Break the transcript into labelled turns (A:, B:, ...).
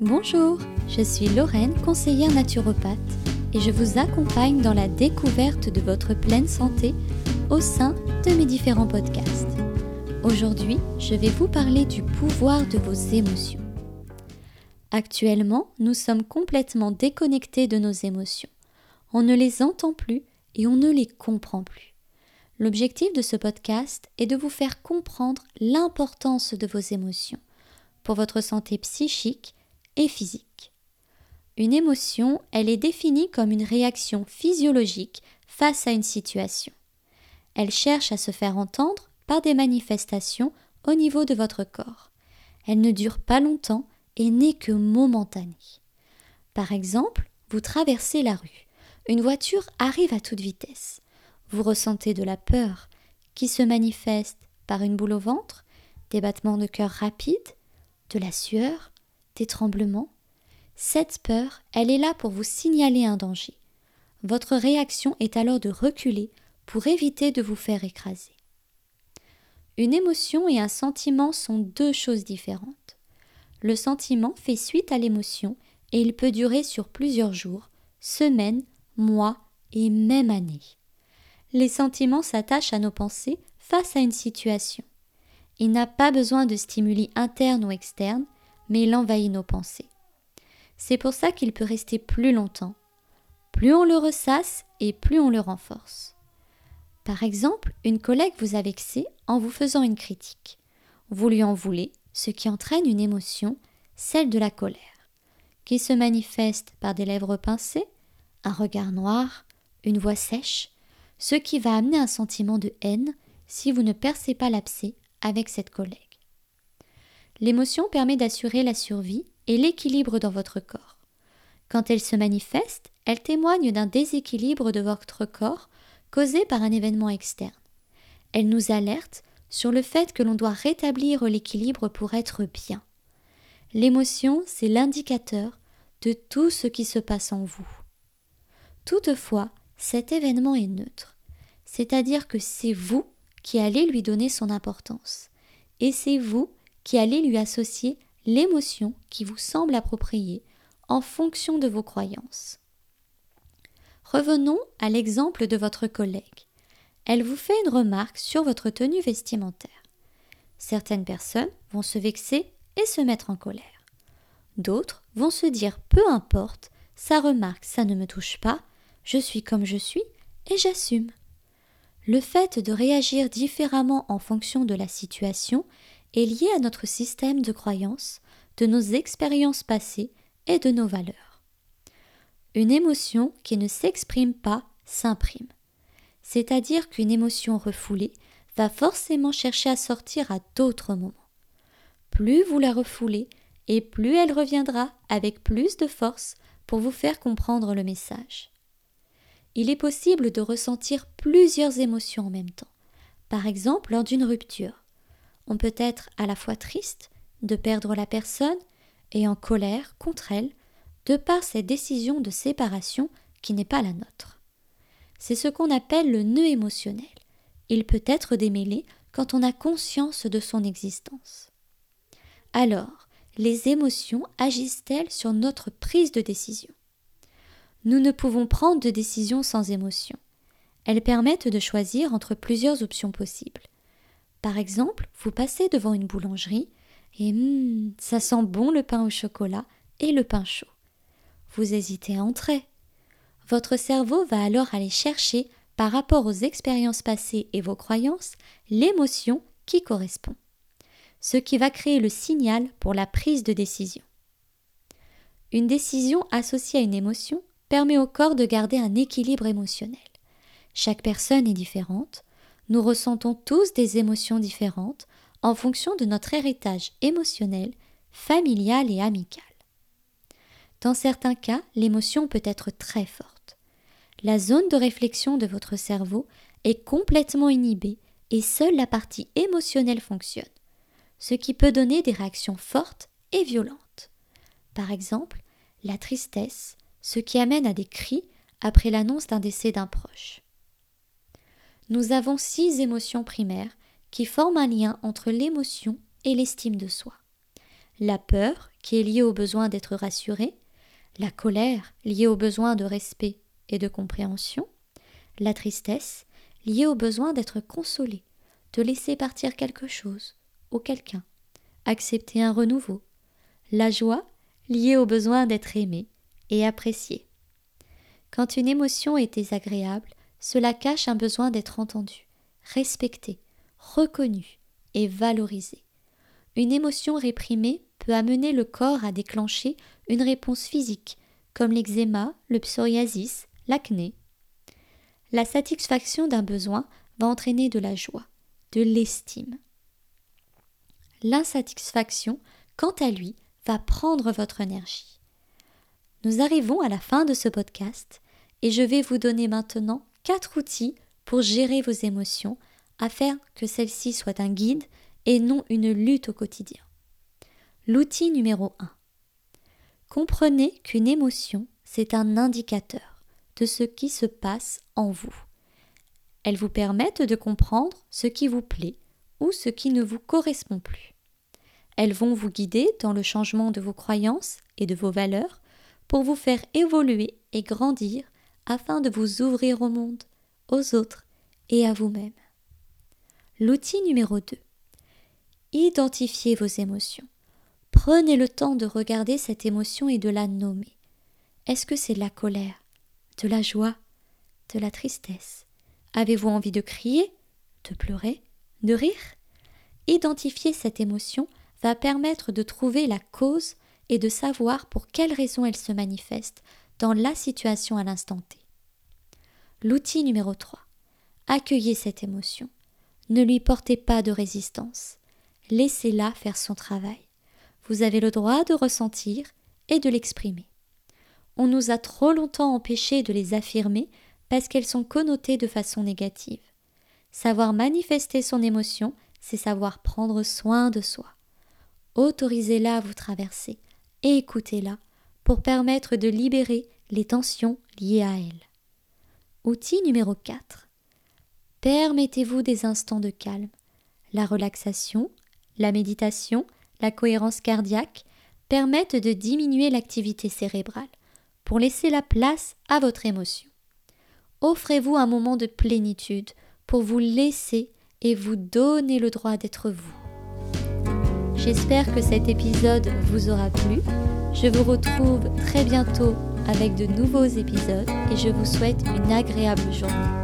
A: Bonjour, je suis Lorraine, conseillère naturopathe, et je vous accompagne dans la découverte de votre pleine santé au sein de mes différents podcasts. Aujourd'hui, je vais vous parler du pouvoir de vos émotions. Actuellement, nous sommes complètement déconnectés de nos émotions. On ne les entend plus et on ne les comprend plus. L'objectif de ce podcast est de vous faire comprendre l'importance de vos émotions pour votre santé psychique et physique. Une émotion, elle est définie comme une réaction physiologique face à une situation. Elle cherche à se faire entendre par des manifestations au niveau de votre corps. Elle ne dure pas longtemps et n'est que momentanée. Par exemple, vous traversez la rue. Une voiture arrive à toute vitesse. Vous ressentez de la peur qui se manifeste par une boule au ventre, des battements de cœur rapides, de la sueur, des tremblements. Cette peur, elle est là pour vous signaler un danger. Votre réaction est alors de reculer pour éviter de vous faire écraser. Une émotion et un sentiment sont deux choses différentes. Le sentiment fait suite à l'émotion et il peut durer sur plusieurs jours, semaines, mois et même années. Les sentiments s'attachent à nos pensées face à une situation. Il n'a pas besoin de stimuli internes ou externes, mais il envahit nos pensées. C'est pour ça qu'il peut rester plus longtemps. Plus on le ressasse et plus on le renforce. Par exemple, une collègue vous a vexé en vous faisant une critique. Vous lui en voulez, ce qui entraîne une émotion, celle de la colère, qui se manifeste par des lèvres pincées, un regard noir, une voix sèche, ce qui va amener un sentiment de haine si vous ne percez pas l'abcès avec cette collègue. L'émotion permet d'assurer la survie et l'équilibre dans votre corps. Quand elle se manifeste, elle témoigne d'un déséquilibre de votre corps causé par un événement externe. Elle nous alerte sur le fait que l'on doit rétablir l'équilibre pour être bien. L'émotion, c'est l'indicateur de tout ce qui se passe en vous. Toutefois, cet événement est neutre, c'est-à-dire que c'est vous qui allez lui donner son importance, et c'est vous qui allez lui associer l'émotion qui vous semble appropriée en fonction de vos croyances. Revenons à l'exemple de votre collègue. Elle vous fait une remarque sur votre tenue vestimentaire. Certaines personnes vont se vexer et se mettre en colère. D'autres vont se dire peu importe, sa remarque, ça ne me touche pas, je suis comme je suis et j'assume. Le fait de réagir différemment en fonction de la situation est lié à notre système de croyances, de nos expériences passées et de nos valeurs. Une émotion qui ne s'exprime pas s'imprime. C'est-à-dire qu'une émotion refoulée va forcément chercher à sortir à d'autres moments. Plus vous la refoulez, et plus elle reviendra avec plus de force pour vous faire comprendre le message. Il est possible de ressentir plusieurs émotions en même temps, par exemple lors d'une rupture. On peut être à la fois triste de perdre la personne et en colère contre elle de par cette décision de séparation qui n'est pas la nôtre. C'est ce qu'on appelle le nœud émotionnel. Il peut être démêlé quand on a conscience de son existence. Alors, les émotions agissent-elles sur notre prise de décision? Nous ne pouvons prendre de décision sans émotion. Elles permettent de choisir entre plusieurs options possibles. Par exemple, vous passez devant une boulangerie et hum, ça sent bon le pain au chocolat et le pain chaud. Vous hésitez à entrer. Votre cerveau va alors aller chercher, par rapport aux expériences passées et vos croyances, l'émotion qui correspond, ce qui va créer le signal pour la prise de décision. Une décision associée à une émotion permet au corps de garder un équilibre émotionnel. Chaque personne est différente, nous ressentons tous des émotions différentes en fonction de notre héritage émotionnel, familial et amical. Dans certains cas, l'émotion peut être très forte. La zone de réflexion de votre cerveau est complètement inhibée et seule la partie émotionnelle fonctionne, ce qui peut donner des réactions fortes et violentes. Par exemple, la tristesse, ce qui amène à des cris après l'annonce d'un décès d'un proche nous avons six émotions primaires qui forment un lien entre l'émotion et l'estime de soi. La peur, qui est liée au besoin d'être rassuré, la colère liée au besoin de respect et de compréhension, la tristesse liée au besoin d'être consolé, de laisser partir quelque chose ou quelqu'un, accepter un renouveau, la joie liée au besoin d'être aimé et apprécié. Quand une émotion est désagréable, cela cache un besoin d'être entendu, respecté, reconnu et valorisé. Une émotion réprimée peut amener le corps à déclencher une réponse physique, comme l'eczéma, le psoriasis, l'acné. La satisfaction d'un besoin va entraîner de la joie, de l'estime. L'insatisfaction, quant à lui, va prendre votre énergie. Nous arrivons à la fin de ce podcast et je vais vous donner maintenant quatre outils pour gérer vos émotions afin que celles-ci soient un guide et non une lutte au quotidien. L'outil numéro 1. Comprenez qu'une émotion, c'est un indicateur de ce qui se passe en vous. Elles vous permettent de comprendre ce qui vous plaît ou ce qui ne vous correspond plus. Elles vont vous guider dans le changement de vos croyances et de vos valeurs pour vous faire évoluer et grandir afin de vous ouvrir au monde, aux autres et à vous-même. L'outil numéro 2. Identifiez vos émotions. Prenez le temps de regarder cette émotion et de la nommer. Est-ce que c'est de la colère, de la joie, de la tristesse? Avez-vous envie de crier, de pleurer, de rire? Identifier cette émotion va permettre de trouver la cause et de savoir pour quelle raison elle se manifeste dans la situation à l'instant T. L'outil numéro 3. Accueillez cette émotion. Ne lui portez pas de résistance. Laissez-la faire son travail. Vous avez le droit de ressentir et de l'exprimer. On nous a trop longtemps empêchés de les affirmer parce qu'elles sont connotées de façon négative. Savoir manifester son émotion, c'est savoir prendre soin de soi. Autorisez-la à vous traverser et écoutez-la pour permettre de libérer les tensions liées à elle. Outil numéro 4. Permettez-vous des instants de calme. La relaxation, la méditation, la cohérence cardiaque permettent de diminuer l'activité cérébrale pour laisser la place à votre émotion. Offrez-vous un moment de plénitude pour vous laisser et vous donner le droit d'être vous. J'espère que cet épisode vous aura plu. Je vous retrouve très bientôt avec de nouveaux épisodes et je vous souhaite une agréable journée.